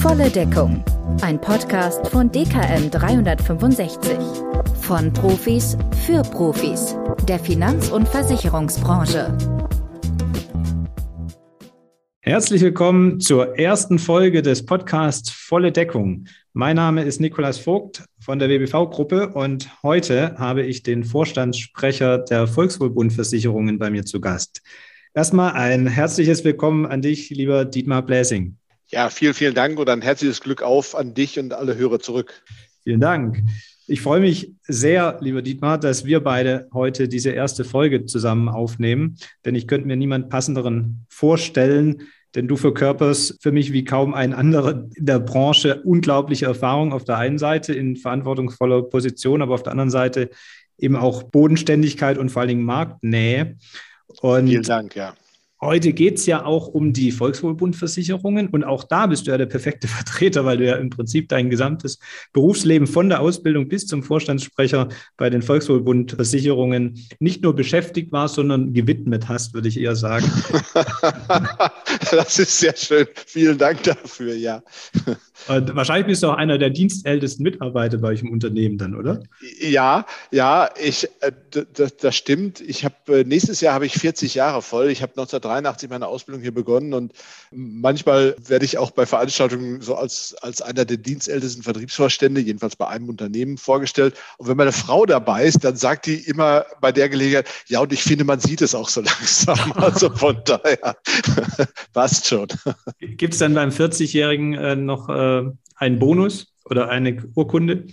Volle Deckung. Ein Podcast von DKM 365. Von Profis für Profis der Finanz- und Versicherungsbranche. Herzlich willkommen zur ersten Folge des Podcasts Volle Deckung. Mein Name ist Nikolas Vogt von der WBV-Gruppe und heute habe ich den Vorstandssprecher der Volkswohlbundversicherungen bei mir zu Gast. Erstmal ein herzliches Willkommen an dich, lieber Dietmar Bläsing. Ja, vielen, vielen Dank und ein herzliches Glück auf an dich und alle Hörer zurück. Vielen Dank. Ich freue mich sehr, lieber Dietmar, dass wir beide heute diese erste Folge zusammen aufnehmen, denn ich könnte mir niemand passenderen vorstellen, denn du verkörperst für mich wie kaum ein anderer in der Branche unglaubliche Erfahrung auf der einen Seite in verantwortungsvoller Position, aber auf der anderen Seite eben auch Bodenständigkeit und vor allen Dingen Marktnähe. Und Vielen Dank, ja. Heute geht es ja auch um die Volkswohlbundversicherungen und auch da bist du ja der perfekte Vertreter, weil du ja im Prinzip dein gesamtes Berufsleben von der Ausbildung bis zum Vorstandssprecher bei den Volkswohlbundversicherungen nicht nur beschäftigt warst, sondern gewidmet hast, würde ich eher sagen. das ist sehr schön. Vielen Dank dafür, ja. Und wahrscheinlich bist du auch einer der dienstältesten Mitarbeiter bei euch im Unternehmen dann, oder? Ja, ja, ich, äh, das, das stimmt. Ich habe äh, nächstes Jahr habe ich 40 Jahre voll. Ich habe 1983 meine Ausbildung hier begonnen und manchmal werde ich auch bei Veranstaltungen so als, als einer der dienstältesten Vertriebsvorstände, jedenfalls bei einem Unternehmen, vorgestellt. Und wenn meine Frau dabei ist, dann sagt die immer bei der Gelegenheit, ja, und ich finde, man sieht es auch so langsam. Also von daher passt schon. Gibt es dann beim 40-Jährigen äh, noch äh, einen Bonus oder eine Urkunde?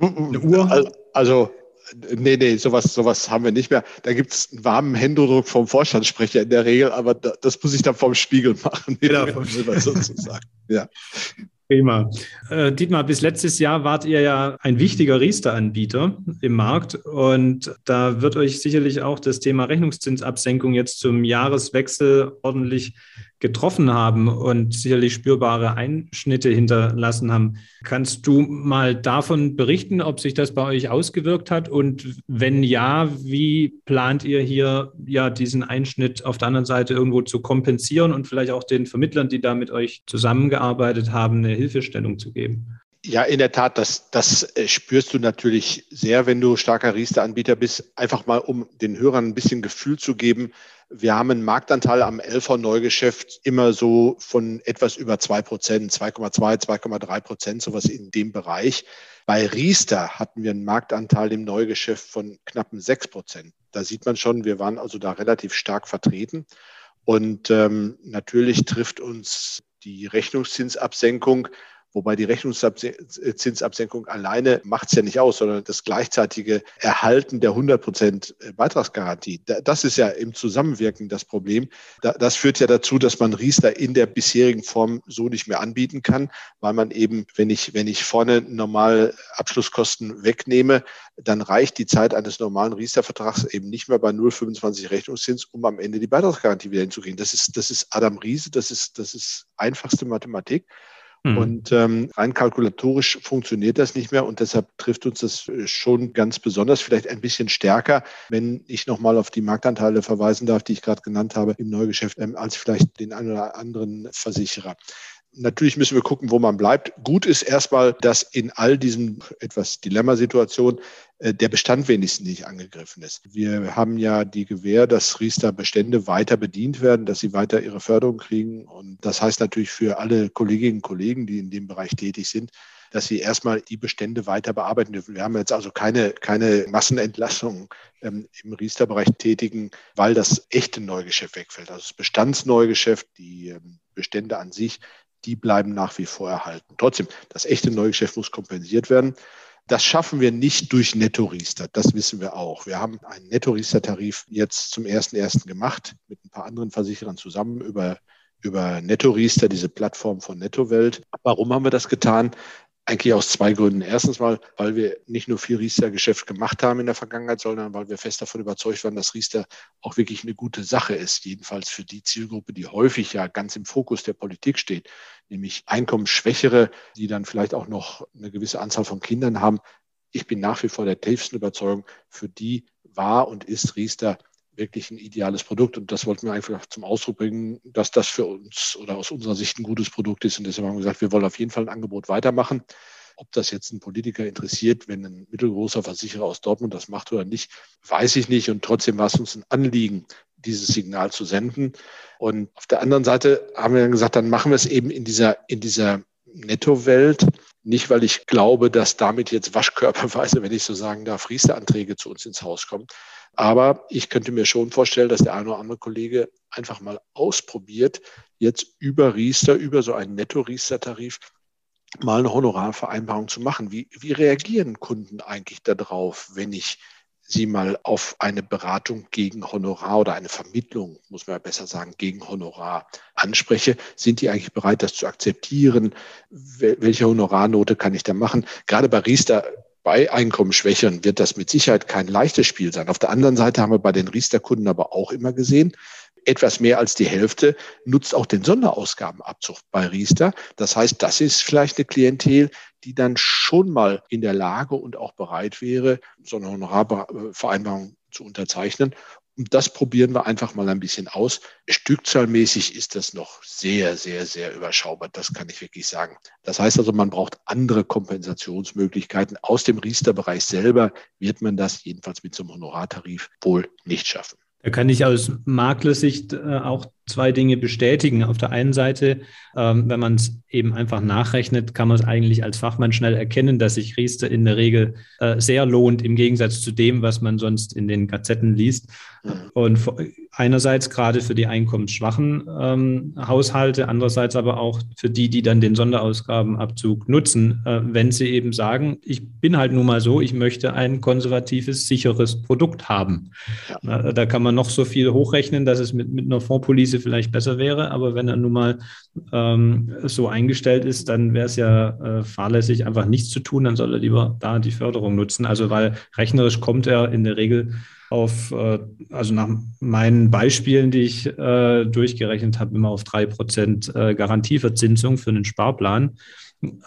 Eine Uhr? Also Nee, nee, sowas, sowas haben wir nicht mehr. Da gibt es einen warmen Händedruck vom Vorstandssprecher in der Regel, aber das muss ich dann vom Spiegel machen. Genau, vom Spiegel sozusagen. Ja. Prima. Äh, Dietmar, bis letztes Jahr wart ihr ja ein wichtiger Riester-Anbieter im Markt und da wird euch sicherlich auch das Thema Rechnungszinsabsenkung jetzt zum Jahreswechsel ordentlich getroffen haben und sicherlich spürbare Einschnitte hinterlassen haben. Kannst du mal davon berichten, ob sich das bei euch ausgewirkt hat? Und wenn ja, wie plant ihr hier ja diesen Einschnitt auf der anderen Seite irgendwo zu kompensieren und vielleicht auch den Vermittlern, die da mit euch zusammengearbeitet haben, eine Hilfestellung zu geben? Ja, in der Tat, das, das äh, spürst du natürlich sehr, wenn du starker Riester-Anbieter bist. Einfach mal, um den Hörern ein bisschen Gefühl zu geben. Wir haben einen Marktanteil am LV-Neugeschäft immer so von etwas über zwei Prozent, 2,2, 2,3 Prozent, sowas in dem Bereich. Bei Riester hatten wir einen Marktanteil im Neugeschäft von knappen sechs Prozent. Da sieht man schon, wir waren also da relativ stark vertreten. Und ähm, natürlich trifft uns die Rechnungszinsabsenkung Wobei die Rechnungszinsabsenkung alleine macht es ja nicht aus, sondern das gleichzeitige Erhalten der 100 Prozent Beitragsgarantie. Das ist ja im Zusammenwirken das Problem. Das führt ja dazu, dass man Riester in der bisherigen Form so nicht mehr anbieten kann, weil man eben, wenn ich, wenn ich vorne normal Abschlusskosten wegnehme, dann reicht die Zeit eines normalen Riester-Vertrags eben nicht mehr bei 0,25 Rechnungszins, um am Ende die Beitragsgarantie wieder hinzukriegen. Das ist, das ist Adam Riese, das ist, das ist einfachste Mathematik. Mhm. Und ähm, rein kalkulatorisch funktioniert das nicht mehr und deshalb trifft uns das äh, schon ganz besonders, vielleicht ein bisschen stärker, wenn ich nochmal auf die Marktanteile verweisen darf, die ich gerade genannt habe im Neugeschäft, ähm, als vielleicht den einen oder anderen Versicherer. Natürlich müssen wir gucken, wo man bleibt. Gut ist erstmal, dass in all diesen etwas Dilemmasituationen äh, der Bestand wenigstens nicht angegriffen ist. Wir haben ja die Gewähr, dass Riester-Bestände weiter bedient werden, dass sie weiter ihre Förderung kriegen. Und das heißt natürlich für alle Kolleginnen und Kollegen, die in dem Bereich tätig sind, dass sie erstmal die Bestände weiter bearbeiten dürfen. Wir haben jetzt also keine, keine Massenentlassungen ähm, im Riester-Bereich tätigen, weil das echte Neugeschäft wegfällt. Also das Bestandsneugeschäft, die ähm, Bestände an sich, die bleiben nach wie vor erhalten. Trotzdem, das echte Neugeschäft muss kompensiert werden. Das schaffen wir nicht durch Netto-Riester, das wissen wir auch. Wir haben einen Netto-Riester-Tarif jetzt zum 1.1. gemacht mit ein paar anderen Versicherern zusammen über, über Netto-Riester, diese Plattform von Netto-Welt. Warum haben wir das getan? Eigentlich aus zwei Gründen. Erstens mal, weil wir nicht nur viel Riester-Geschäft gemacht haben in der Vergangenheit, sondern weil wir fest davon überzeugt waren, dass Riester auch wirklich eine gute Sache ist. Jedenfalls für die Zielgruppe, die häufig ja ganz im Fokus der Politik steht, nämlich Einkommensschwächere, die dann vielleicht auch noch eine gewisse Anzahl von Kindern haben. Ich bin nach wie vor der tiefsten Überzeugung, für die war und ist Riester wirklich ein ideales Produkt. Und das wollten wir einfach zum Ausdruck bringen, dass das für uns oder aus unserer Sicht ein gutes Produkt ist. Und deshalb haben wir gesagt, wir wollen auf jeden Fall ein Angebot weitermachen. Ob das jetzt ein Politiker interessiert, wenn ein mittelgroßer Versicherer aus Dortmund das macht oder nicht, weiß ich nicht. Und trotzdem war es uns ein Anliegen, dieses Signal zu senden. Und auf der anderen Seite haben wir dann gesagt, dann machen wir es eben in dieser, in dieser Netto-Welt. Nicht, weil ich glaube, dass damit jetzt waschkörperweise, wenn ich so sagen darf, Riester-Anträge zu uns ins Haus kommen. Aber ich könnte mir schon vorstellen, dass der eine oder andere Kollege einfach mal ausprobiert, jetzt über Riester, über so einen Netto-Riester-Tarif mal eine Honorarvereinbarung zu machen. Wie, wie reagieren Kunden eigentlich darauf, wenn ich Sie mal auf eine Beratung gegen Honorar oder eine Vermittlung, muss man ja besser sagen, gegen Honorar anspreche, sind die eigentlich bereit, das zu akzeptieren? Welche Honorarnote kann ich da machen? Gerade bei Riester bei Einkommensschwächeren wird das mit Sicherheit kein leichtes Spiel sein. Auf der anderen Seite haben wir bei den Riester-Kunden aber auch immer gesehen, etwas mehr als die Hälfte nutzt auch den Sonderausgabenabzug bei Riester. Das heißt, das ist vielleicht eine Klientel, die dann schon mal in der Lage und auch bereit wäre, so eine Honorarvereinbarung zu unterzeichnen. Und das probieren wir einfach mal ein bisschen aus. Stückzahlmäßig ist das noch sehr, sehr, sehr überschaubar. Das kann ich wirklich sagen. Das heißt also, man braucht andere Kompensationsmöglichkeiten. Aus dem Riester-Bereich selber wird man das jedenfalls mit so einem Honorartarif wohl nicht schaffen. Da kann ich aus Maklersicht äh, auch zwei Dinge bestätigen. Auf der einen Seite, ähm, wenn man es eben einfach nachrechnet, kann man es eigentlich als Fachmann schnell erkennen, dass sich Riester in der Regel äh, sehr lohnt, im Gegensatz zu dem, was man sonst in den Gazetten liest. Und einerseits gerade für die einkommensschwachen ähm, Haushalte, andererseits aber auch für die, die dann den Sonderausgabenabzug nutzen, äh, wenn sie eben sagen, ich bin halt nun mal so, ich möchte ein konservatives, sicheres Produkt haben. Ja. da kann man noch so viel hochrechnen, dass es mit, mit einer Fondspolice vielleicht besser wäre, aber wenn er nun mal ähm, so eingestellt ist, dann wäre es ja äh, fahrlässig, einfach nichts zu tun, dann soll er lieber da die Förderung nutzen. Also weil rechnerisch kommt er in der Regel auf, äh, also nach meinen Beispielen, die ich äh, durchgerechnet habe, immer auf drei Prozent äh, Garantieverzinsung für einen Sparplan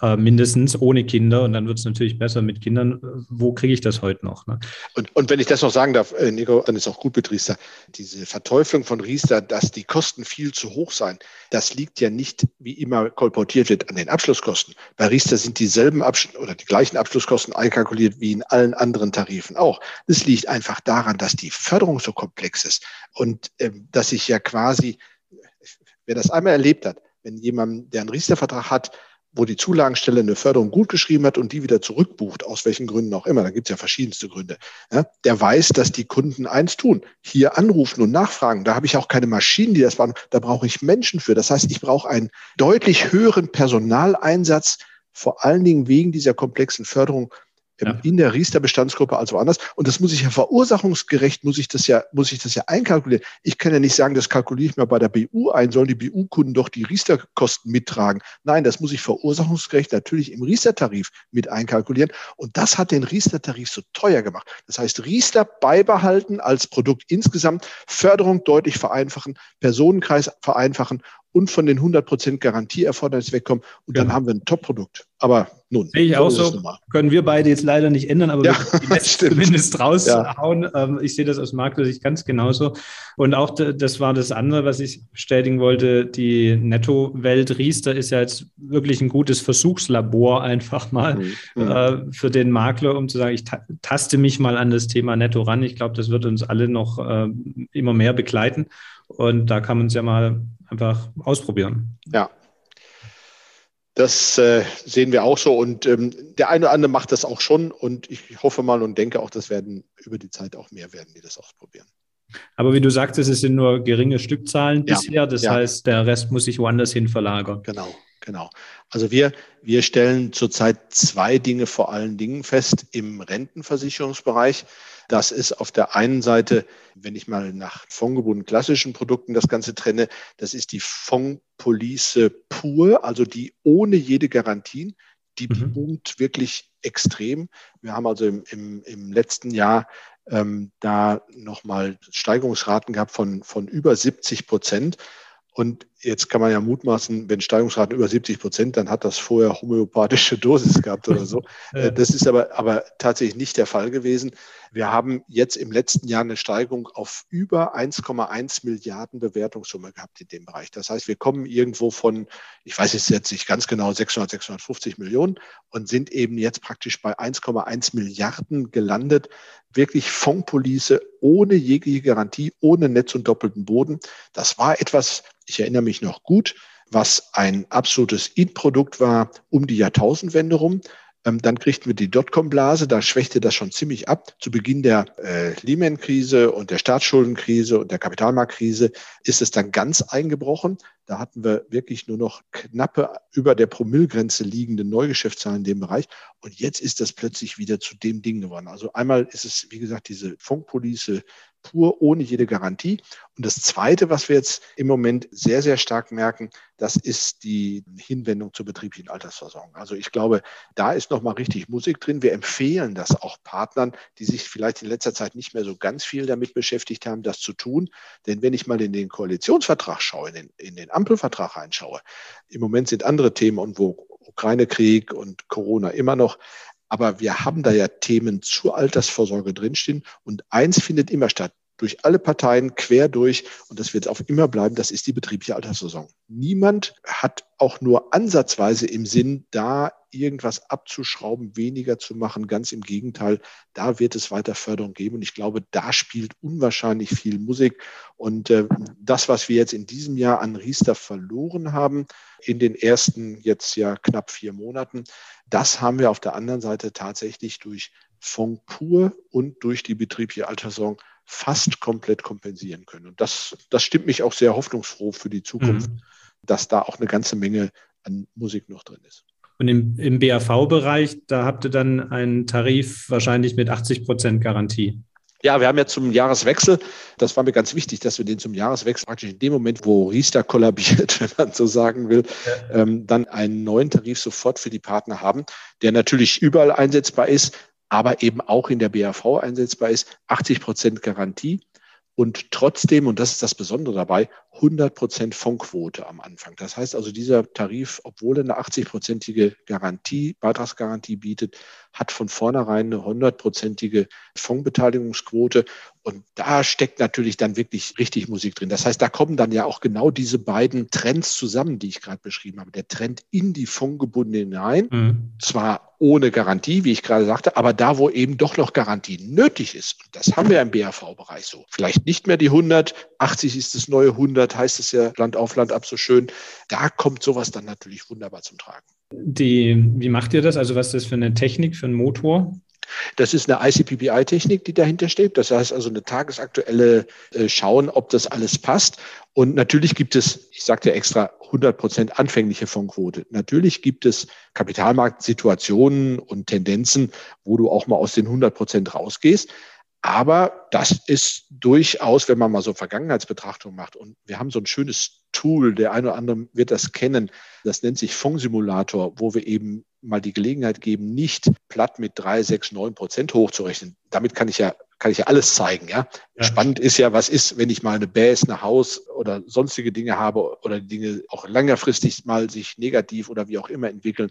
äh, mindestens ohne Kinder und dann wird es natürlich besser mit Kindern. Wo kriege ich das heute noch? Ne? Und, und wenn ich das noch sagen darf, äh, Nico, dann ist auch gut mit Riester. Diese Verteuflung von Riester, dass die Kosten viel zu hoch seien, das liegt ja nicht, wie immer kolportiert wird, an den Abschlusskosten. Bei Riester sind dieselben Absch oder die gleichen Abschlusskosten einkalkuliert wie in allen anderen Tarifen auch. Das liegt einfach daran, dass die Förderung so komplex ist und äh, dass ich ja quasi, wer das einmal erlebt hat, wenn jemand, der einen Riester-Vertrag hat, wo die Zulagenstelle eine Förderung gut geschrieben hat und die wieder zurückbucht, aus welchen Gründen auch immer, da gibt es ja verschiedenste Gründe, ja, der weiß, dass die Kunden eins tun, hier anrufen und nachfragen. Da habe ich auch keine Maschinen, die das machen, da brauche ich Menschen für. Das heißt, ich brauche einen deutlich höheren Personaleinsatz, vor allen Dingen wegen dieser komplexen Förderung ja. in der Riester-Bestandsgruppe als woanders. Und das muss ich ja verursachungsgerecht, muss ich das ja, muss ich das ja einkalkulieren. Ich kann ja nicht sagen, das kalkuliere ich mal bei der BU ein, sollen die BU-Kunden doch die Riester-Kosten mittragen. Nein, das muss ich verursachungsgerecht natürlich im Riester-Tarif mit einkalkulieren. Und das hat den Riester-Tarif so teuer gemacht. Das heißt, Riester beibehalten als Produkt insgesamt, Förderung deutlich vereinfachen, Personenkreis vereinfachen und von den 100 Prozent Garantieerfordernis wegkommen. Und dann ja. haben wir ein Top-Produkt. Aber nun. Sehe ich auch so. Können wir beide jetzt leider nicht ändern, aber ja, wir können zumindest raushauen. Ja. Ähm, ich sehe das aus Marktsicht ganz genauso. Und auch das war das andere, was ich bestätigen wollte. Die Netto-Welt Riester ist ja jetzt wirklich ein gutes Versuchslabor einfach mal mhm. mhm. äh, für den Makler, um zu sagen, ich taste mich mal an das Thema Netto ran. Ich glaube, das wird uns alle noch äh, immer mehr begleiten. Und da kann man es ja mal einfach ausprobieren. Ja. Das äh, sehen wir auch so und ähm, der eine oder andere macht das auch schon und ich hoffe mal und denke auch, das werden über die Zeit auch mehr werden, die das ausprobieren. Aber wie du sagtest, es sind nur geringe Stückzahlen ja, bisher, das ja. heißt, der Rest muss sich woanders hin verlagern. Genau, genau. Also wir, wir stellen zurzeit zwei Dinge vor allen Dingen fest im Rentenversicherungsbereich. Das ist auf der einen Seite, wenn ich mal nach fondgebundenen klassischen Produkten das Ganze trenne, das ist die Fondpolice pur, also die ohne jede Garantien. Die mhm. boomt wirklich extrem. Wir haben also im, im, im letzten Jahr ähm, da nochmal Steigerungsraten gehabt von, von über 70 Prozent. Und jetzt kann man ja mutmaßen, wenn Steigungsraten über 70 Prozent, dann hat das vorher homöopathische Dosis gehabt oder so. Äh, das ist aber, aber tatsächlich nicht der Fall gewesen. Wir haben jetzt im letzten Jahr eine Steigerung auf über 1,1 Milliarden Bewertungssumme gehabt in dem Bereich. Das heißt, wir kommen irgendwo von, ich weiß es jetzt nicht ganz genau, 600, 650 Millionen und sind eben jetzt praktisch bei 1,1 Milliarden gelandet. Wirklich Fondspolice ohne jegliche Garantie, ohne Netz und doppelten Boden. Das war etwas, ich erinnere mich noch gut, was ein absolutes In-Produkt war um die Jahrtausendwende rum. Ähm, dann kriegten wir die Dotcom-Blase, da schwächte das schon ziemlich ab. Zu Beginn der äh, Lehman-Krise und der Staatsschuldenkrise und der Kapitalmarktkrise ist es dann ganz eingebrochen. Da hatten wir wirklich nur noch knappe über der Promillgrenze liegende Neugeschäftszahlen in dem Bereich. Und jetzt ist das plötzlich wieder zu dem Ding geworden. Also einmal ist es, wie gesagt, diese Funkpolice pur ohne jede Garantie. Und das Zweite, was wir jetzt im Moment sehr, sehr stark merken, das ist die Hinwendung zur betrieblichen Altersversorgung. Also ich glaube, da ist nochmal richtig Musik drin. Wir empfehlen das auch Partnern, die sich vielleicht in letzter Zeit nicht mehr so ganz viel damit beschäftigt haben, das zu tun. Denn wenn ich mal in den Koalitionsvertrag schaue, in den, in den Ampelvertrag reinschaue, im Moment sind andere Themen und wo Ukraine-Krieg und Corona immer noch aber wir haben da ja Themen zur Altersvorsorge drinstehen und eins findet immer statt durch alle Parteien quer durch und das wird auch immer bleiben, das ist die betriebliche Alterssaison. Niemand hat auch nur ansatzweise im Sinn, da irgendwas abzuschrauben, weniger zu machen. Ganz im Gegenteil, da wird es weiter Förderung geben und ich glaube, da spielt unwahrscheinlich viel Musik und äh, das, was wir jetzt in diesem Jahr an Riester verloren haben, in den ersten jetzt ja knapp vier Monaten, das haben wir auf der anderen Seite tatsächlich durch Fonds pur und durch die betriebliche Alterssorgung fast komplett kompensieren können. Und das, das stimmt mich auch sehr hoffnungsfroh für die Zukunft, mhm. dass da auch eine ganze Menge an Musik noch drin ist. Und im, im BAV-Bereich, da habt ihr dann einen Tarif wahrscheinlich mit 80 Prozent Garantie. Ja, wir haben ja zum Jahreswechsel, das war mir ganz wichtig, dass wir den zum Jahreswechsel praktisch in dem Moment, wo Riester kollabiert, wenn man so sagen will, ja. ähm, dann einen neuen Tarif sofort für die Partner haben, der natürlich überall einsetzbar ist, aber eben auch in der BAV einsetzbar ist, 80 Prozent Garantie und trotzdem, und das ist das Besondere dabei, 100 Prozent Fondquote am Anfang. Das heißt also, dieser Tarif, obwohl er eine 80-prozentige Garantie, Beitragsgarantie bietet, hat von vornherein eine 100-prozentige Fondsbeteiligungsquote. Und da steckt natürlich dann wirklich richtig Musik drin. Das heißt, da kommen dann ja auch genau diese beiden Trends zusammen, die ich gerade beschrieben habe. Der Trend in die Fondgebundene hinein, mhm. zwar ohne Garantie, wie ich gerade sagte, aber da, wo eben doch noch Garantie nötig ist. Und das haben wir im BAV-Bereich so. Vielleicht nicht mehr die 100, 80 ist das neue 100, heißt es ja Land auf Land ab so schön. Da kommt sowas dann natürlich wunderbar zum Tragen. Die, wie macht ihr das? Also was ist das für eine Technik, für einen Motor? Das ist eine ICPPI-Technik, die dahinter steht. Das heißt also eine tagesaktuelle äh, Schauen, ob das alles passt. Und natürlich gibt es, ich sagte extra, 100 Prozent anfängliche Fondquote. Natürlich gibt es Kapitalmarktsituationen und Tendenzen, wo du auch mal aus den 100 Prozent rausgehst. Aber das ist durchaus, wenn man mal so Vergangenheitsbetrachtung macht, und wir haben so ein schönes Tool, der eine oder andere wird das kennen, das nennt sich Fondsimulator, wo wir eben mal die Gelegenheit geben, nicht platt mit drei, sechs, neun Prozent hochzurechnen. Damit kann ich ja kann ich ja alles zeigen. Ja? ja? Spannend ist ja, was ist, wenn ich mal eine Base, ein Haus oder sonstige Dinge habe oder Dinge auch längerfristig mal sich negativ oder wie auch immer entwickeln.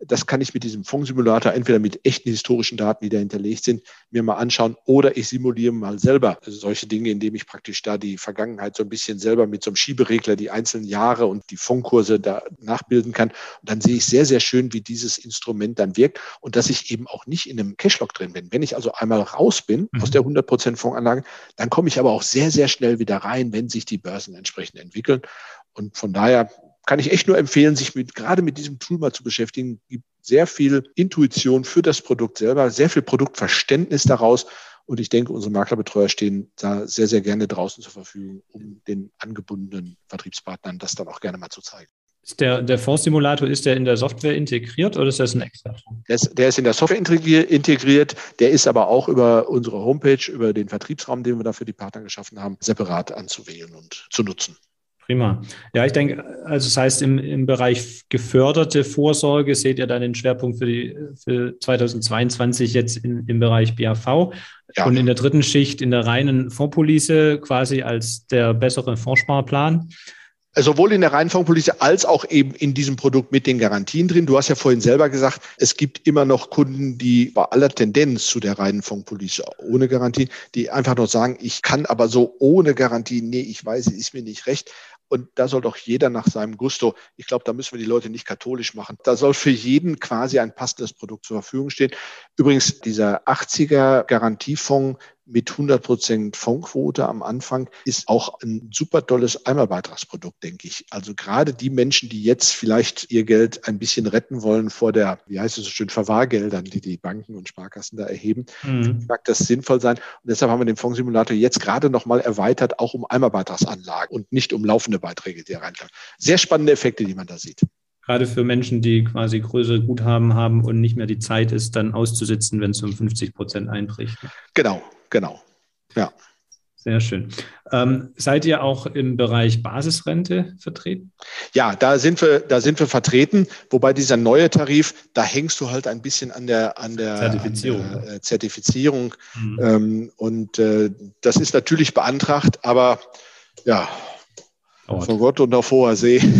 Das kann ich mit diesem Fondssimulator entweder mit echten historischen Daten, die da hinterlegt sind, mir mal anschauen oder ich simuliere mal selber solche Dinge, indem ich praktisch da die Vergangenheit so ein bisschen selber mit so einem Schieberegler die einzelnen Jahre und die Fondkurse da nachbilden kann. Und dann sehe ich sehr, sehr schön, wie dieses Instrument dann wirkt und dass ich eben auch nicht in einem Cashlog drin bin. Wenn ich also einmal raus bin mhm aus der 100% Fondsanlage. Dann komme ich aber auch sehr, sehr schnell wieder rein, wenn sich die Börsen entsprechend entwickeln. Und von daher kann ich echt nur empfehlen, sich mit, gerade mit diesem Tool mal zu beschäftigen. Es Gibt sehr viel Intuition für das Produkt selber, sehr viel Produktverständnis daraus. Und ich denke, unsere Maklerbetreuer stehen da sehr, sehr gerne draußen zur Verfügung, um den angebundenen Vertriebspartnern das dann auch gerne mal zu zeigen. Ist der, der Fondssimulator, ist der in der Software integriert oder ist das ein extra? Der ist, der ist in der Software integriert, der ist aber auch über unsere Homepage, über den Vertriebsraum, den wir da für die Partner geschaffen haben, separat anzuwählen und zu nutzen. Prima. Ja, ich denke, also das heißt, im, im Bereich geförderte Vorsorge seht ihr dann den Schwerpunkt für, die, für 2022 jetzt in, im Bereich BAV. Ja. Und in der dritten Schicht in der reinen Fondspolice quasi als der bessere Fondssparplan. Sowohl in der Reihenfolgepolice als auch eben in diesem Produkt mit den Garantien drin. Du hast ja vorhin selber gesagt, es gibt immer noch Kunden, die bei aller Tendenz zu der Reihenfolgepolice ohne Garantie, die einfach nur sagen, ich kann aber so ohne Garantie, nee, ich weiß, es ist mir nicht recht. Und da soll doch jeder nach seinem Gusto, ich glaube, da müssen wir die Leute nicht katholisch machen. Da soll für jeden quasi ein passendes Produkt zur Verfügung stehen. Übrigens, dieser 80er Garantiefonds mit 100 Prozent Fondquote am Anfang ist auch ein super tolles Einmalbeitragsprodukt, denke ich. Also gerade die Menschen, die jetzt vielleicht ihr Geld ein bisschen retten wollen vor der, wie heißt es so schön, Verwahrgeldern, die die Banken und Sparkassen da erheben, mhm. mag das sinnvoll sein. Und deshalb haben wir den Fondssimulator jetzt gerade nochmal erweitert, auch um Einmalbeitragsanlagen und nicht um laufende Beiträge, die reinkommen. Sehr spannende Effekte, die man da sieht gerade für Menschen, die quasi größere Guthaben haben und nicht mehr die Zeit ist, dann auszusitzen, wenn es um 50 Prozent einbricht. Genau, genau. Ja. Sehr schön. Ähm, seid ihr auch im Bereich Basisrente vertreten? Ja, da sind wir, da sind wir vertreten. Wobei dieser neue Tarif, da hängst du halt ein bisschen an der, an der Zertifizierung. An der, äh, Zertifizierung. Mhm. Ähm, und äh, das ist natürlich beantragt, aber ja, Dauert. vor Gott und auf hoher See.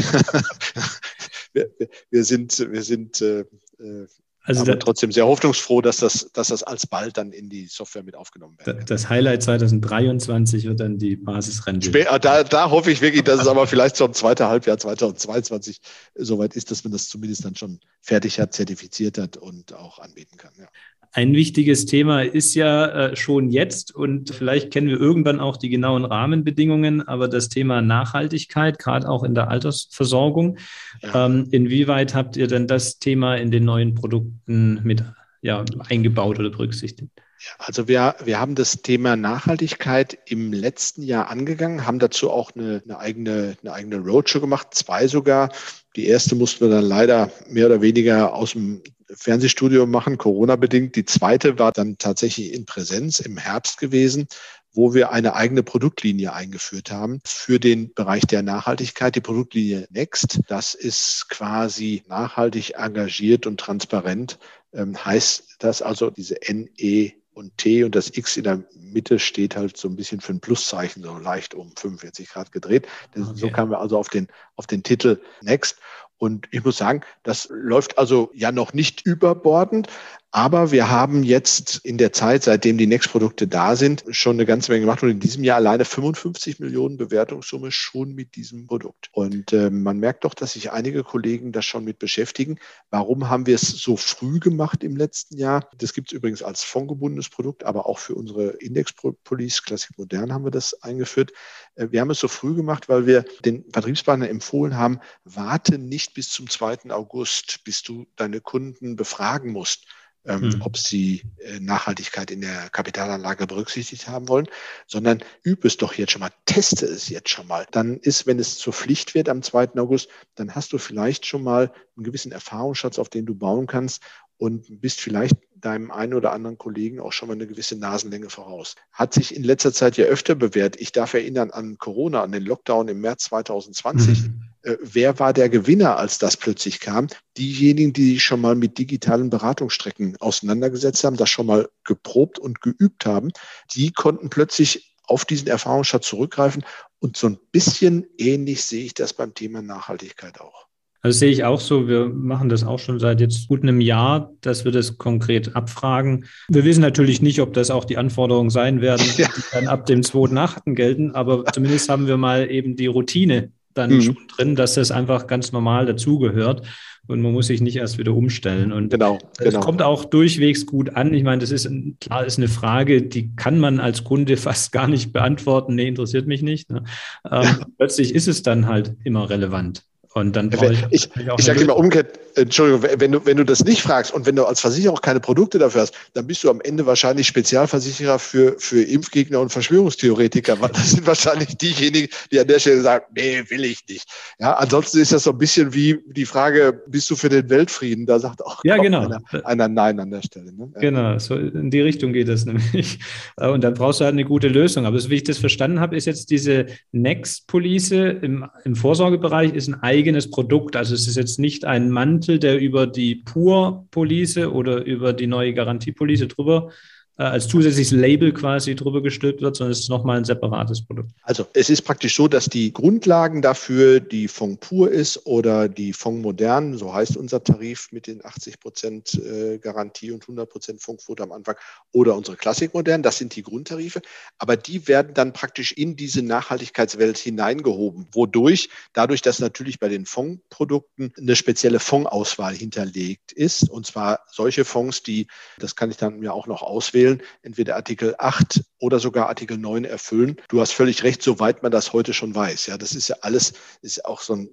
wir, wir, sind, wir sind äh, äh also aber trotzdem sehr hoffnungsfroh, dass das, dass das alsbald dann in die Software mit aufgenommen wird. Das Highlight 2023 wird dann die Basisrente. Spä da, da hoffe ich wirklich, dass es aber vielleicht schon zweite Halbjahr 2022 soweit ist, dass man das zumindest dann schon fertig hat, zertifiziert hat und auch anbieten kann. Ja. Ein wichtiges Thema ist ja äh, schon jetzt und vielleicht kennen wir irgendwann auch die genauen Rahmenbedingungen, aber das Thema Nachhaltigkeit, gerade auch in der Altersversorgung. Ja. Ähm, inwieweit habt ihr denn das Thema in den neuen Produkten mit ja, eingebaut oder berücksichtigt? Also wir, wir haben das Thema Nachhaltigkeit im letzten Jahr angegangen, haben dazu auch eine, eine, eigene, eine eigene Roadshow gemacht, zwei sogar. Die erste mussten wir dann leider mehr oder weniger aus dem Fernsehstudio machen, Corona-bedingt. Die zweite war dann tatsächlich in Präsenz im Herbst gewesen, wo wir eine eigene Produktlinie eingeführt haben für den Bereich der Nachhaltigkeit, die Produktlinie Next. Das ist quasi nachhaltig engagiert und transparent. Ähm, heißt das also diese NE und T und das X in der Mitte steht halt so ein bisschen für ein Pluszeichen, so leicht um 45 Grad gedreht. Okay. So kamen wir also auf den, auf den Titel Next. Und ich muss sagen, das läuft also ja noch nicht überbordend, aber wir haben jetzt in der Zeit, seitdem die Next-Produkte da sind, schon eine ganze Menge gemacht und in diesem Jahr alleine 55 Millionen Bewertungssumme schon mit diesem Produkt. Und äh, man merkt doch, dass sich einige Kollegen da schon mit beschäftigen. Warum haben wir es so früh gemacht im letzten Jahr? Das gibt es übrigens als fondgebundenes Produkt, aber auch für unsere Index-Police Classic Modern haben wir das eingeführt. Äh, wir haben es so früh gemacht, weil wir den Vertriebspartner empfohlen haben, warte nicht bis zum 2. August, bis du deine Kunden befragen musst ähm, mhm. ob sie äh, Nachhaltigkeit in der Kapitalanlage berücksichtigt haben wollen, sondern übe es doch jetzt schon mal, teste es jetzt schon mal. Dann ist, wenn es zur Pflicht wird am 2. August, dann hast du vielleicht schon mal einen gewissen Erfahrungsschatz, auf den du bauen kannst und bist vielleicht deinem einen oder anderen Kollegen auch schon mal eine gewisse Nasenlänge voraus. Hat sich in letzter Zeit ja öfter bewährt. Ich darf erinnern an Corona, an den Lockdown im März 2020. Mhm. Äh, wer war der Gewinner, als das plötzlich kam? Diejenigen, die sich schon mal mit digitalen Beratungsstrecken auseinandergesetzt haben, das schon mal geprobt und geübt haben, die konnten plötzlich auf diesen Erfahrungsschatz zurückgreifen. Und so ein bisschen ähnlich sehe ich das beim Thema Nachhaltigkeit auch. Also sehe ich auch so. Wir machen das auch schon seit jetzt gut einem Jahr, dass wir das konkret abfragen. Wir wissen natürlich nicht, ob das auch die Anforderungen sein werden, ja. die dann ab dem zweiten Achten gelten, aber zumindest haben wir mal eben die Routine dann mhm. schon drin, dass das einfach ganz normal dazugehört und man muss sich nicht erst wieder umstellen. Und genau, es genau. kommt auch durchwegs gut an. Ich meine, das ist klar, ist eine Frage, die kann man als Kunde fast gar nicht beantworten. Nee, interessiert mich nicht. Ne? Ähm, plötzlich ist es dann halt immer relevant. Und dann brauche ich, ich, ich sage immer umgekehrt, Entschuldigung, wenn du, wenn du das nicht fragst und wenn du als Versicherer auch keine Produkte dafür hast, dann bist du am Ende wahrscheinlich Spezialversicherer für, für Impfgegner und Verschwörungstheoretiker, weil das sind wahrscheinlich diejenigen, die an der Stelle sagen, nee, will ich nicht. Ja, ansonsten ist das so ein bisschen wie die Frage, bist du für den Weltfrieden? Da sagt auch ja, genau. einer, einer, Nein an der Stelle. Ne? Genau, so in die Richtung geht es nämlich. Und dann brauchst du halt eine gute Lösung. Aber so wie ich das verstanden habe, ist jetzt diese Next-Police im, im Vorsorgebereich ist ein eigenes Produkt. Also es ist jetzt nicht ein Mantel, der über die Pur-Police oder über die neue Garantiepolice drüber äh, als zusätzliches Label quasi drüber gestülpt wird, sondern es ist nochmal ein separates Produkt. Also es ist praktisch so, dass die Grundlagen dafür die Fond pur ist oder die Fond modern, so heißt unser Tarif mit den 80 Prozent äh, Garantie und 100 Prozent Fondquote am Anfang oder unsere Klassik modern, das sind die Grundtarife, aber die werden dann praktisch in diese Nachhaltigkeitswelt hineingehoben, wodurch, dadurch, dass natürlich bei den Fondprodukten eine spezielle Fondsauswahl hinterlegt ist, und zwar solche Fonds, die, das kann ich dann mir auch noch auswählen, entweder Artikel 8 oder sogar Artikel 9 erfüllen. Du hast völlig recht, soweit man das heute schon weiß. Ja, das ist ja alles, ist auch so ein,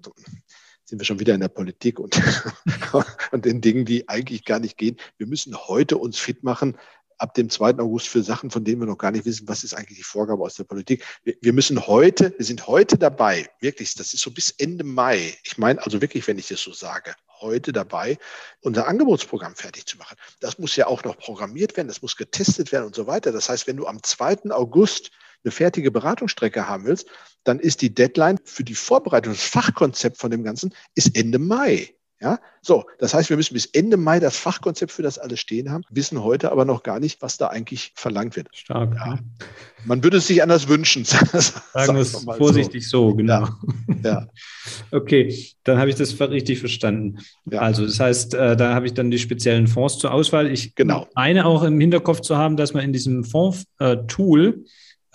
sind wir schon wieder in der Politik und, und in Dingen, die eigentlich gar nicht gehen. Wir müssen heute uns fit machen, ab dem 2. August für Sachen, von denen wir noch gar nicht wissen, was ist eigentlich die Vorgabe aus der Politik. Wir, müssen heute, wir sind heute dabei, wirklich, das ist so bis Ende Mai. Ich meine also wirklich, wenn ich das so sage, heute dabei, unser Angebotsprogramm fertig zu machen. Das muss ja auch noch programmiert werden, das muss getestet werden und so weiter. Das heißt, wenn du am 2. August eine fertige Beratungsstrecke haben willst, dann ist die Deadline für die Vorbereitung, das Fachkonzept von dem Ganzen, ist Ende Mai. Ja, so, das heißt, wir müssen bis Ende Mai das Fachkonzept für das alles stehen haben, wissen heute aber noch gar nicht, was da eigentlich verlangt wird. Stark. Ja. Man würde es sich anders wünschen. Sagen wir es vorsichtig so, so genau. Ja. ja. Okay, dann habe ich das richtig verstanden. Ja. Also, das heißt, äh, da habe ich dann die speziellen Fonds zur Auswahl. Ich genau. meine auch im Hinterkopf zu haben, dass man in diesem Fonds-Tool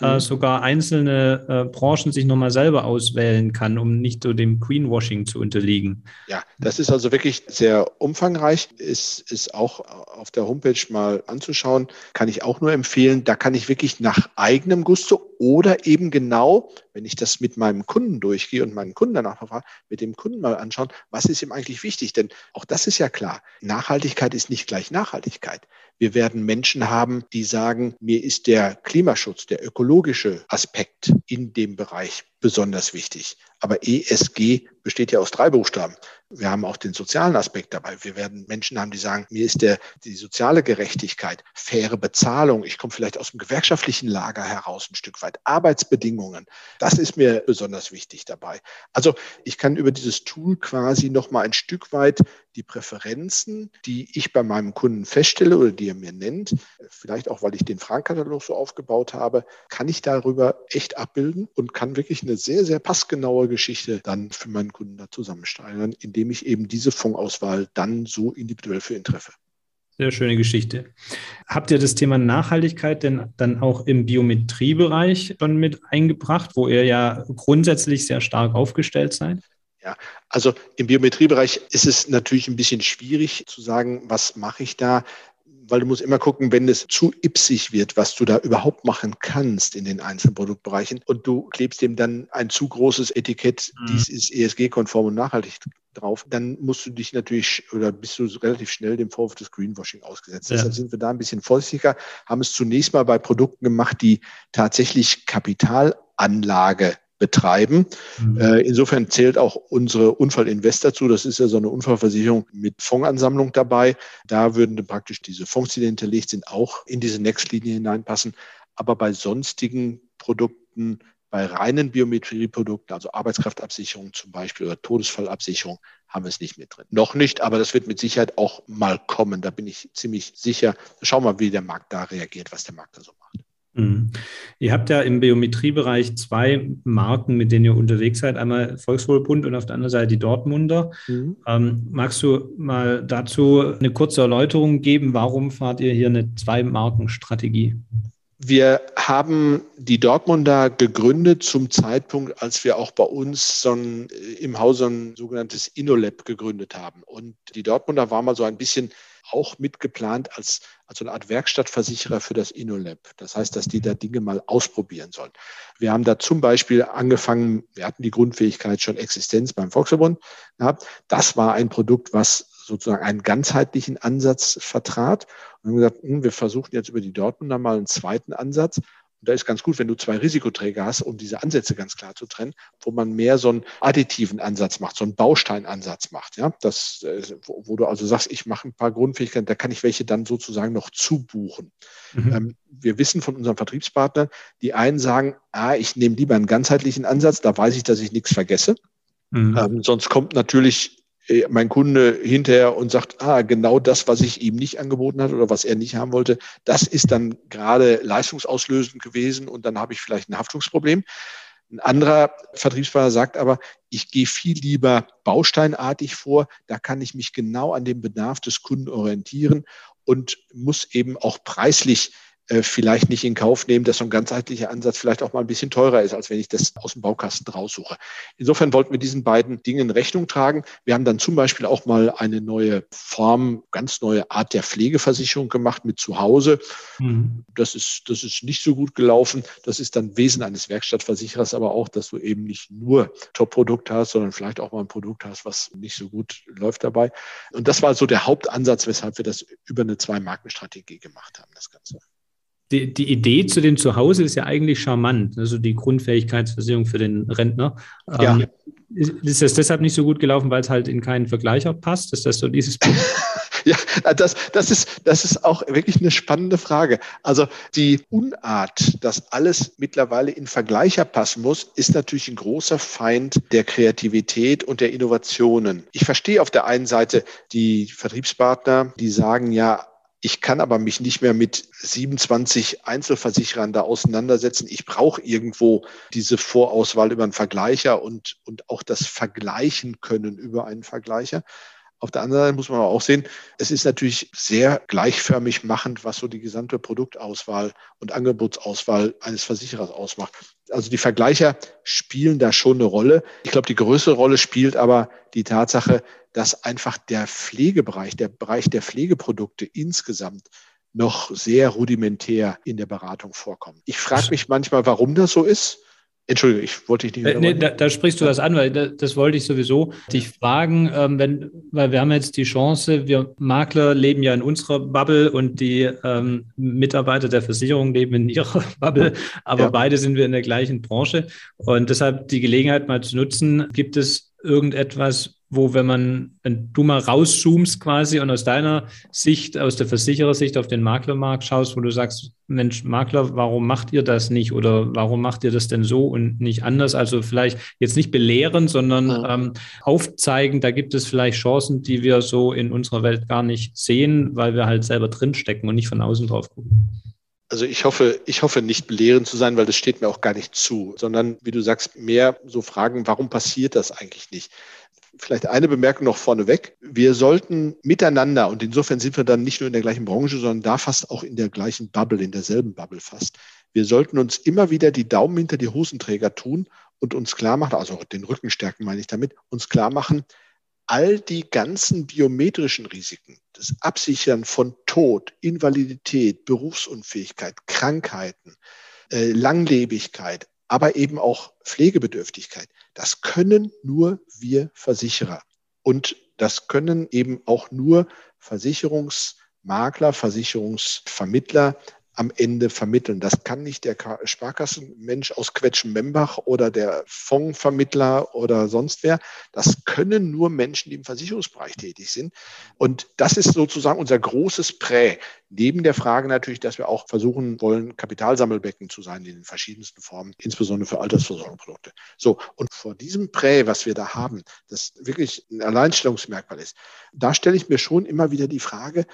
äh, mhm. sogar einzelne äh, Branchen sich nochmal selber auswählen kann, um nicht so dem Greenwashing zu unterliegen. Ja, das ist also wirklich sehr umfangreich. Ist, ist auch auf der Homepage mal anzuschauen. Kann ich auch nur empfehlen. Da kann ich wirklich nach eigenem Gusto oder eben genau, wenn ich das mit meinem Kunden durchgehe und meinen Kunden danach frage, mit dem Kunden mal anschauen, was ist ihm eigentlich wichtig? Denn auch das ist ja klar. Nachhaltigkeit ist nicht gleich Nachhaltigkeit. Wir werden Menschen haben, die sagen, mir ist der Klimaschutz, der ökologische Aspekt in dem Bereich besonders wichtig. Aber ESG besteht ja aus drei Buchstaben. Wir haben auch den sozialen Aspekt dabei. Wir werden Menschen haben, die sagen, mir ist der, die soziale Gerechtigkeit, faire Bezahlung, ich komme vielleicht aus dem gewerkschaftlichen Lager heraus ein Stück weit, Arbeitsbedingungen, das ist mir besonders wichtig dabei. Also ich kann über dieses Tool quasi nochmal ein Stück weit die Präferenzen, die ich bei meinem Kunden feststelle oder die er mir nennt, vielleicht auch, weil ich den Fragenkatalog so aufgebaut habe, kann ich darüber echt abbilden und kann wirklich eine sehr, sehr passgenaue Geschichte dann für meinen Kunden da zusammensteigern, indem ich eben diese Fondsauswahl dann so individuell für ihn treffe. Sehr schöne Geschichte. Habt ihr das Thema Nachhaltigkeit denn dann auch im Biometriebereich schon mit eingebracht, wo ihr ja grundsätzlich sehr stark aufgestellt seid? Ja, also im Biometriebereich ist es natürlich ein bisschen schwierig zu sagen, was mache ich da weil du musst immer gucken, wenn es zu ipsig wird, was du da überhaupt machen kannst in den einzelnen Produktbereichen und du klebst dem dann ein zu großes Etikett, mhm. dies ist ESG-konform und nachhaltig drauf, dann musst du dich natürlich oder bist du relativ schnell dem Vorwurf des Greenwashing ausgesetzt. Ja. Deshalb sind wir da ein bisschen vorsichtiger, haben es zunächst mal bei Produkten gemacht, die tatsächlich Kapitalanlage betreiben. Mhm. Äh, insofern zählt auch unsere Unfallinvest dazu. Das ist ja so eine Unfallversicherung mit Fondsansammlung dabei. Da würden praktisch diese Fonds, die hinterlegt sind, auch in diese Next-Linie hineinpassen. Aber bei sonstigen Produkten, bei reinen Biometrieprodukten, also Arbeitskraftabsicherung zum Beispiel oder Todesfallabsicherung, haben wir es nicht mit drin. Noch nicht, aber das wird mit Sicherheit auch mal kommen. Da bin ich ziemlich sicher. Schauen wir mal, wie der Markt da reagiert, was der Markt da so. Mhm. Ihr habt ja im Biometriebereich zwei Marken, mit denen ihr unterwegs seid. Einmal Volkswohlbund und auf der anderen Seite die Dortmunder. Mhm. Ähm, magst du mal dazu eine kurze Erläuterung geben? Warum fahrt ihr hier eine Zwei-Marken-Strategie? Wir haben die Dortmunder gegründet zum Zeitpunkt, als wir auch bei uns so ein, im Haus so ein sogenanntes InnoLab gegründet haben. Und die Dortmunder war mal so ein bisschen auch mitgeplant als, als eine Art Werkstattversicherer für das InnoLab. Das heißt, dass die da Dinge mal ausprobieren sollen. Wir haben da zum Beispiel angefangen, wir hatten die Grundfähigkeit schon Existenz beim Volksverbund gehabt. Das war ein Produkt, was sozusagen einen ganzheitlichen Ansatz vertrat. Und haben gesagt, hm, wir versuchen jetzt über die Dortmunder mal einen zweiten Ansatz. Und da ist ganz gut, wenn du zwei Risikoträger hast, um diese Ansätze ganz klar zu trennen, wo man mehr so einen additiven Ansatz macht, so einen Bausteinansatz macht. Ja, das, äh, wo, du also sagst, ich mache ein paar Grundfähigkeiten, da kann ich welche dann sozusagen noch zubuchen. Mhm. Ähm, wir wissen von unseren Vertriebspartnern, die einen sagen, ah, ich nehme lieber einen ganzheitlichen Ansatz, da weiß ich, dass ich nichts vergesse. Mhm. Ähm, sonst kommt natürlich mein Kunde hinterher und sagt, ah, genau das, was ich ihm nicht angeboten hat oder was er nicht haben wollte, das ist dann gerade leistungsauslösend gewesen und dann habe ich vielleicht ein Haftungsproblem. Ein anderer Vertriebspartner sagt aber, ich gehe viel lieber bausteinartig vor, da kann ich mich genau an dem Bedarf des Kunden orientieren und muss eben auch preislich äh, vielleicht nicht in Kauf nehmen, dass so ein ganzheitlicher Ansatz vielleicht auch mal ein bisschen teurer ist, als wenn ich das aus dem Baukasten raussuche. Insofern wollten wir diesen beiden Dingen Rechnung tragen. Wir haben dann zum Beispiel auch mal eine neue Form, ganz neue Art der Pflegeversicherung gemacht mit Zuhause. Mhm. Das ist, das ist nicht so gut gelaufen. Das ist dann Wesen eines Werkstattversicherers, aber auch, dass du eben nicht nur Top-Produkt hast, sondern vielleicht auch mal ein Produkt hast, was nicht so gut läuft dabei. Und das war so der Hauptansatz, weshalb wir das über eine Zwei-Marken-Strategie gemacht haben, das Ganze die, die Idee zu dem Zuhause ist ja eigentlich charmant, also die Grundfähigkeitsversicherung für den Rentner. Ja. Ähm, ist, ist das deshalb nicht so gut gelaufen, weil es halt in keinen Vergleicher passt? Ist das so dieses ja, das, das, ist, das ist auch wirklich eine spannende Frage. Also die Unart, dass alles mittlerweile in Vergleicher passen muss, ist natürlich ein großer Feind der Kreativität und der Innovationen. Ich verstehe auf der einen Seite die Vertriebspartner, die sagen, ja, ich kann aber mich nicht mehr mit 27 Einzelversicherern da auseinandersetzen. Ich brauche irgendwo diese Vorauswahl über einen Vergleicher und, und auch das Vergleichen können über einen Vergleicher. Auf der anderen Seite muss man auch sehen, es ist natürlich sehr gleichförmig machend, was so die gesamte Produktauswahl und Angebotsauswahl eines Versicherers ausmacht. Also die Vergleicher spielen da schon eine Rolle. Ich glaube, die größere Rolle spielt aber die Tatsache, dass einfach der Pflegebereich, der Bereich der Pflegeprodukte insgesamt noch sehr rudimentär in der Beratung vorkommt. Ich frage mich manchmal, warum das so ist. Entschuldigung, ich wollte dich nicht. Äh, nee, da, da, sprichst du was an, weil das, das wollte ich sowieso dich fragen, ähm, wenn, weil wir haben jetzt die Chance, wir Makler leben ja in unserer Bubble und die ähm, Mitarbeiter der Versicherung leben in ihrer Bubble, aber ja. beide sind wir in der gleichen Branche und deshalb die Gelegenheit mal zu nutzen, gibt es irgendetwas, wo, wenn man, wenn du mal rauszoomst quasi und aus deiner Sicht, aus der Versicherersicht auf den Maklermarkt schaust, wo du sagst, Mensch, Makler, warum macht ihr das nicht oder warum macht ihr das denn so und nicht anders? Also vielleicht jetzt nicht belehren, sondern ja. ähm, aufzeigen, da gibt es vielleicht Chancen, die wir so in unserer Welt gar nicht sehen, weil wir halt selber drinstecken und nicht von außen drauf gucken. Also ich hoffe, ich hoffe nicht belehrend zu sein, weil das steht mir auch gar nicht zu, sondern wie du sagst, mehr so Fragen, warum passiert das eigentlich nicht? Vielleicht eine Bemerkung noch vorneweg. Wir sollten miteinander, und insofern sind wir dann nicht nur in der gleichen Branche, sondern da fast auch in der gleichen Bubble, in derselben Bubble fast. Wir sollten uns immer wieder die Daumen hinter die Hosenträger tun und uns klar machen, also den Rückenstärken meine ich damit, uns klar machen, all die ganzen biometrischen Risiken, das Absichern von Tod, Invalidität, Berufsunfähigkeit, Krankheiten, äh, Langlebigkeit, aber eben auch Pflegebedürftigkeit, das können nur wir Versicherer. Und das können eben auch nur Versicherungsmakler, Versicherungsvermittler am Ende vermitteln. Das kann nicht der Sparkassenmensch aus Quetschen-Membach oder der Fondsvermittler oder sonst wer. Das können nur Menschen, die im Versicherungsbereich tätig sind. Und das ist sozusagen unser großes Prä. Neben der Frage natürlich, dass wir auch versuchen wollen, Kapitalsammelbecken zu sein in den verschiedensten Formen, insbesondere für Altersversorgungsprodukte. So. Und vor diesem Prä, was wir da haben, das wirklich ein Alleinstellungsmerkmal ist, da stelle ich mir schon immer wieder die Frage,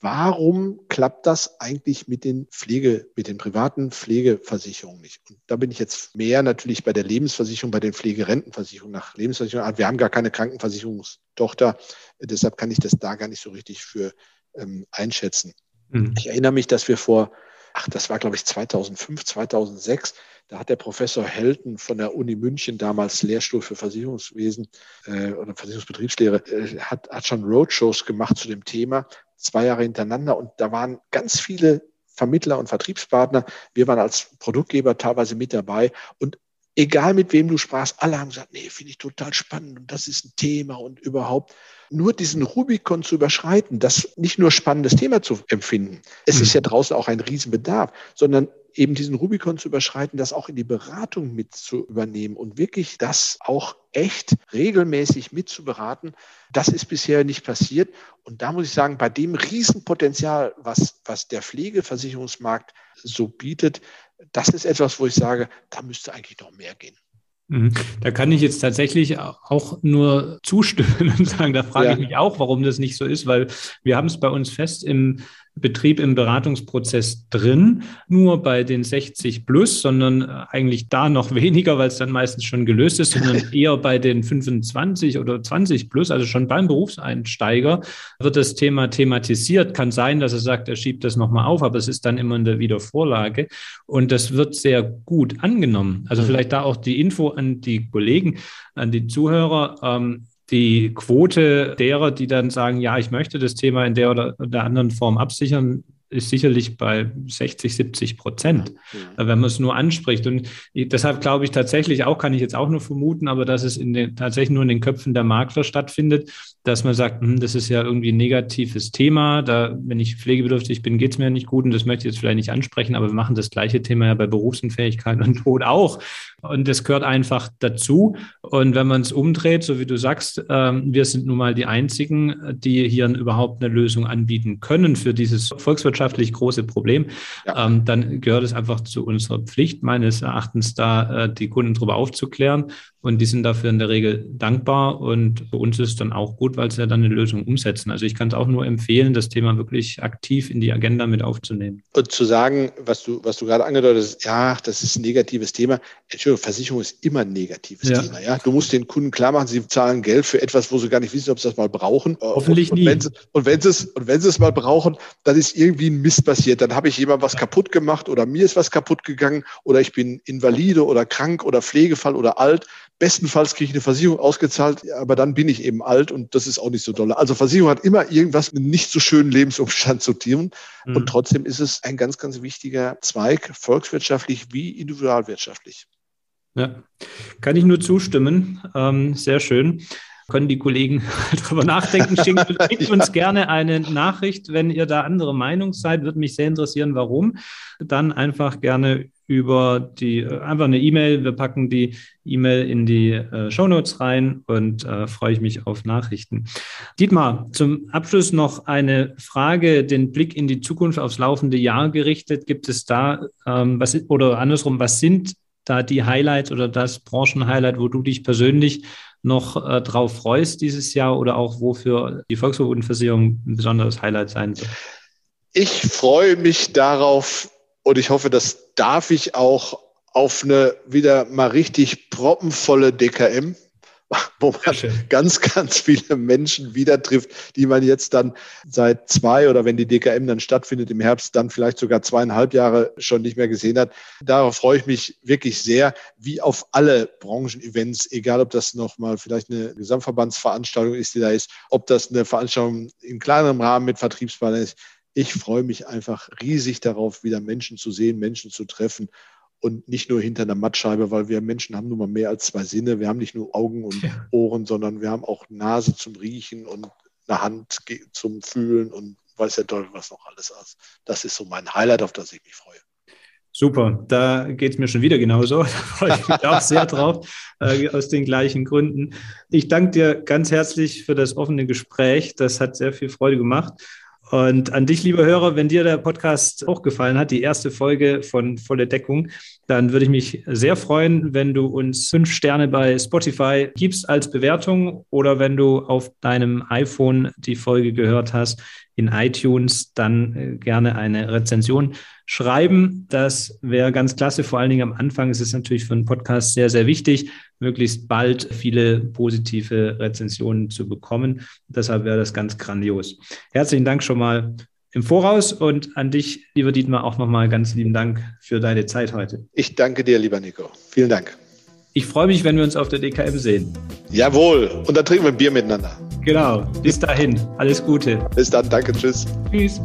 Warum klappt das eigentlich mit den Pflege, mit den privaten Pflegeversicherungen nicht? Und da bin ich jetzt mehr natürlich bei der Lebensversicherung, bei den Pflegerentenversicherungen nach Lebensversicherung. Wir haben gar keine Krankenversicherungstochter, deshalb kann ich das da gar nicht so richtig für ähm, einschätzen. Mhm. Ich erinnere mich, dass wir vor, ach, das war glaube ich 2005, 2006, da hat der Professor Helten von der Uni München, damals Lehrstuhl für Versicherungswesen äh, oder Versicherungsbetriebslehre, äh, hat, hat schon Roadshows gemacht zu dem Thema zwei Jahre hintereinander und da waren ganz viele Vermittler und Vertriebspartner. Wir waren als Produktgeber teilweise mit dabei und egal mit wem du sprachst, alle haben gesagt, nee, finde ich total spannend und das ist ein Thema und überhaupt nur diesen Rubikon zu überschreiten, das nicht nur spannendes Thema zu empfinden. Es mhm. ist ja draußen auch ein Riesenbedarf, sondern eben diesen Rubikon zu überschreiten, das auch in die Beratung mit zu übernehmen und wirklich das auch echt regelmäßig mitzuberaten, das ist bisher nicht passiert. Und da muss ich sagen, bei dem Riesenpotenzial, was, was der Pflegeversicherungsmarkt so bietet, das ist etwas, wo ich sage, da müsste eigentlich noch mehr gehen. Mhm. Da kann ich jetzt tatsächlich auch nur zustimmen und sagen, da frage ja. ich mich auch, warum das nicht so ist, weil wir haben es bei uns fest im Betrieb im Beratungsprozess drin, nur bei den 60 plus, sondern äh, eigentlich da noch weniger, weil es dann meistens schon gelöst ist, sondern eher bei den 25 oder 20 plus, also schon beim Berufseinsteiger wird das Thema thematisiert. Kann sein, dass er sagt, er schiebt das nochmal auf, aber es ist dann immer in der Wiedervorlage und das wird sehr gut angenommen. Also mhm. vielleicht da auch die Info an die Kollegen, an die Zuhörer. Ähm, die Quote derer, die dann sagen, ja, ich möchte das Thema in der oder der anderen Form absichern, ist sicherlich bei 60, 70 Prozent, ja. wenn man es nur anspricht. Und deshalb glaube ich tatsächlich auch, kann ich jetzt auch nur vermuten, aber dass es in den, tatsächlich nur in den Köpfen der Makler stattfindet, dass man sagt, hm, das ist ja irgendwie ein negatives Thema. Da, wenn ich pflegebedürftig bin, geht es mir nicht gut und das möchte ich jetzt vielleicht nicht ansprechen, aber wir machen das gleiche Thema ja bei Berufsunfähigkeit und Tod auch. Und das gehört einfach dazu. Und wenn man es umdreht, so wie du sagst, ähm, wir sind nun mal die einzigen, die hier überhaupt eine Lösung anbieten können für dieses volkswirtschaftlich große Problem, ja. ähm, dann gehört es einfach zu unserer Pflicht, meines Erachtens, da äh, die Kunden darüber aufzuklären und die sind dafür in der Regel dankbar. Und für uns ist es dann auch gut, weil sie ja dann eine Lösung umsetzen. Also ich kann es auch nur empfehlen, das Thema wirklich aktiv in die Agenda mit aufzunehmen. Und zu sagen, was du, was du gerade angedeutet hast, ja, das ist ein negatives Thema. Entschuldigung, Versicherung ist immer ein negatives ja. Thema. Ja? Du musst den Kunden klar machen, sie zahlen Geld für etwas, wo sie gar nicht wissen, ob sie das mal brauchen. Hoffentlich und, und nie. Wenn sie, und, wenn sie es, und wenn sie es mal brauchen, dann ist irgendwie ein Mist passiert. Dann habe ich jemand was kaputt gemacht oder mir ist was kaputt gegangen oder ich bin invalide oder krank oder Pflegefall oder alt Bestenfalls kriege ich eine Versicherung ausgezahlt, aber dann bin ich eben alt und das ist auch nicht so doll. Also Versicherung hat immer irgendwas mit nicht so schönen Lebensumstand zu tun. Mhm. Und trotzdem ist es ein ganz, ganz wichtiger Zweig, volkswirtschaftlich wie individualwirtschaftlich. Ja, kann ich nur zustimmen. Ähm, sehr schön können die Kollegen darüber nachdenken. Schickt, schickt uns gerne eine Nachricht, wenn ihr da andere Meinung seid. Würde mich sehr interessieren, warum. Dann einfach gerne über die, äh, einfach eine E-Mail. Wir packen die E-Mail in die äh, Show Notes rein und äh, freue ich mich auf Nachrichten. Dietmar, zum Abschluss noch eine Frage, den Blick in die Zukunft aufs laufende Jahr gerichtet. Gibt es da ähm, was oder andersrum, was sind da die Highlights oder das Branchenhighlight, wo du dich persönlich noch äh, drauf freust dieses Jahr oder auch wofür die Volkswagenversicherung ein besonderes Highlight sein wird? Ich freue mich darauf und ich hoffe, das darf ich auch auf eine wieder mal richtig proppenvolle DKM wo man ganz, ganz viele Menschen wieder trifft, die man jetzt dann seit zwei oder wenn die DKM dann stattfindet im Herbst, dann vielleicht sogar zweieinhalb Jahre schon nicht mehr gesehen hat. Darauf freue ich mich wirklich sehr, wie auf alle Branchen-Events, egal ob das nochmal vielleicht eine Gesamtverbandsveranstaltung ist, die da ist, ob das eine Veranstaltung in kleinerem Rahmen mit Vertriebspartnern ist. Ich freue mich einfach riesig darauf, wieder Menschen zu sehen, Menschen zu treffen und nicht nur hinter einer Mattscheibe, weil wir Menschen haben nun mal mehr als zwei Sinne. Wir haben nicht nur Augen und. Ohren, sondern wir haben auch Nase zum Riechen und eine Hand zum Fühlen und weiß ja toll, was noch alles ist. Das ist so mein Highlight, auf das ich mich freue. Super, da geht es mir schon wieder genauso. Da freue ich mich auch sehr drauf, äh, aus den gleichen Gründen. Ich danke dir ganz herzlich für das offene Gespräch. Das hat sehr viel Freude gemacht. Und an dich, lieber Hörer, wenn dir der Podcast auch gefallen hat, die erste Folge von Volle Deckung, dann würde ich mich sehr freuen, wenn du uns fünf Sterne bei Spotify gibst als Bewertung oder wenn du auf deinem iPhone die Folge gehört hast in iTunes, dann äh, gerne eine Rezension schreiben. Das wäre ganz klasse. Vor allen Dingen am Anfang ist es natürlich für einen Podcast sehr, sehr wichtig, möglichst bald viele positive Rezensionen zu bekommen. Deshalb wäre das ganz grandios. Herzlichen Dank schon mal im Voraus und an dich, lieber Dietmar, auch nochmal ganz lieben Dank für deine Zeit heute. Ich danke dir, lieber Nico. Vielen Dank. Ich freue mich, wenn wir uns auf der DKM sehen. Jawohl. Und dann trinken wir ein Bier miteinander. Genau. Bis dahin. Alles Gute. Bis dann. Danke. Tschüss. Tschüss.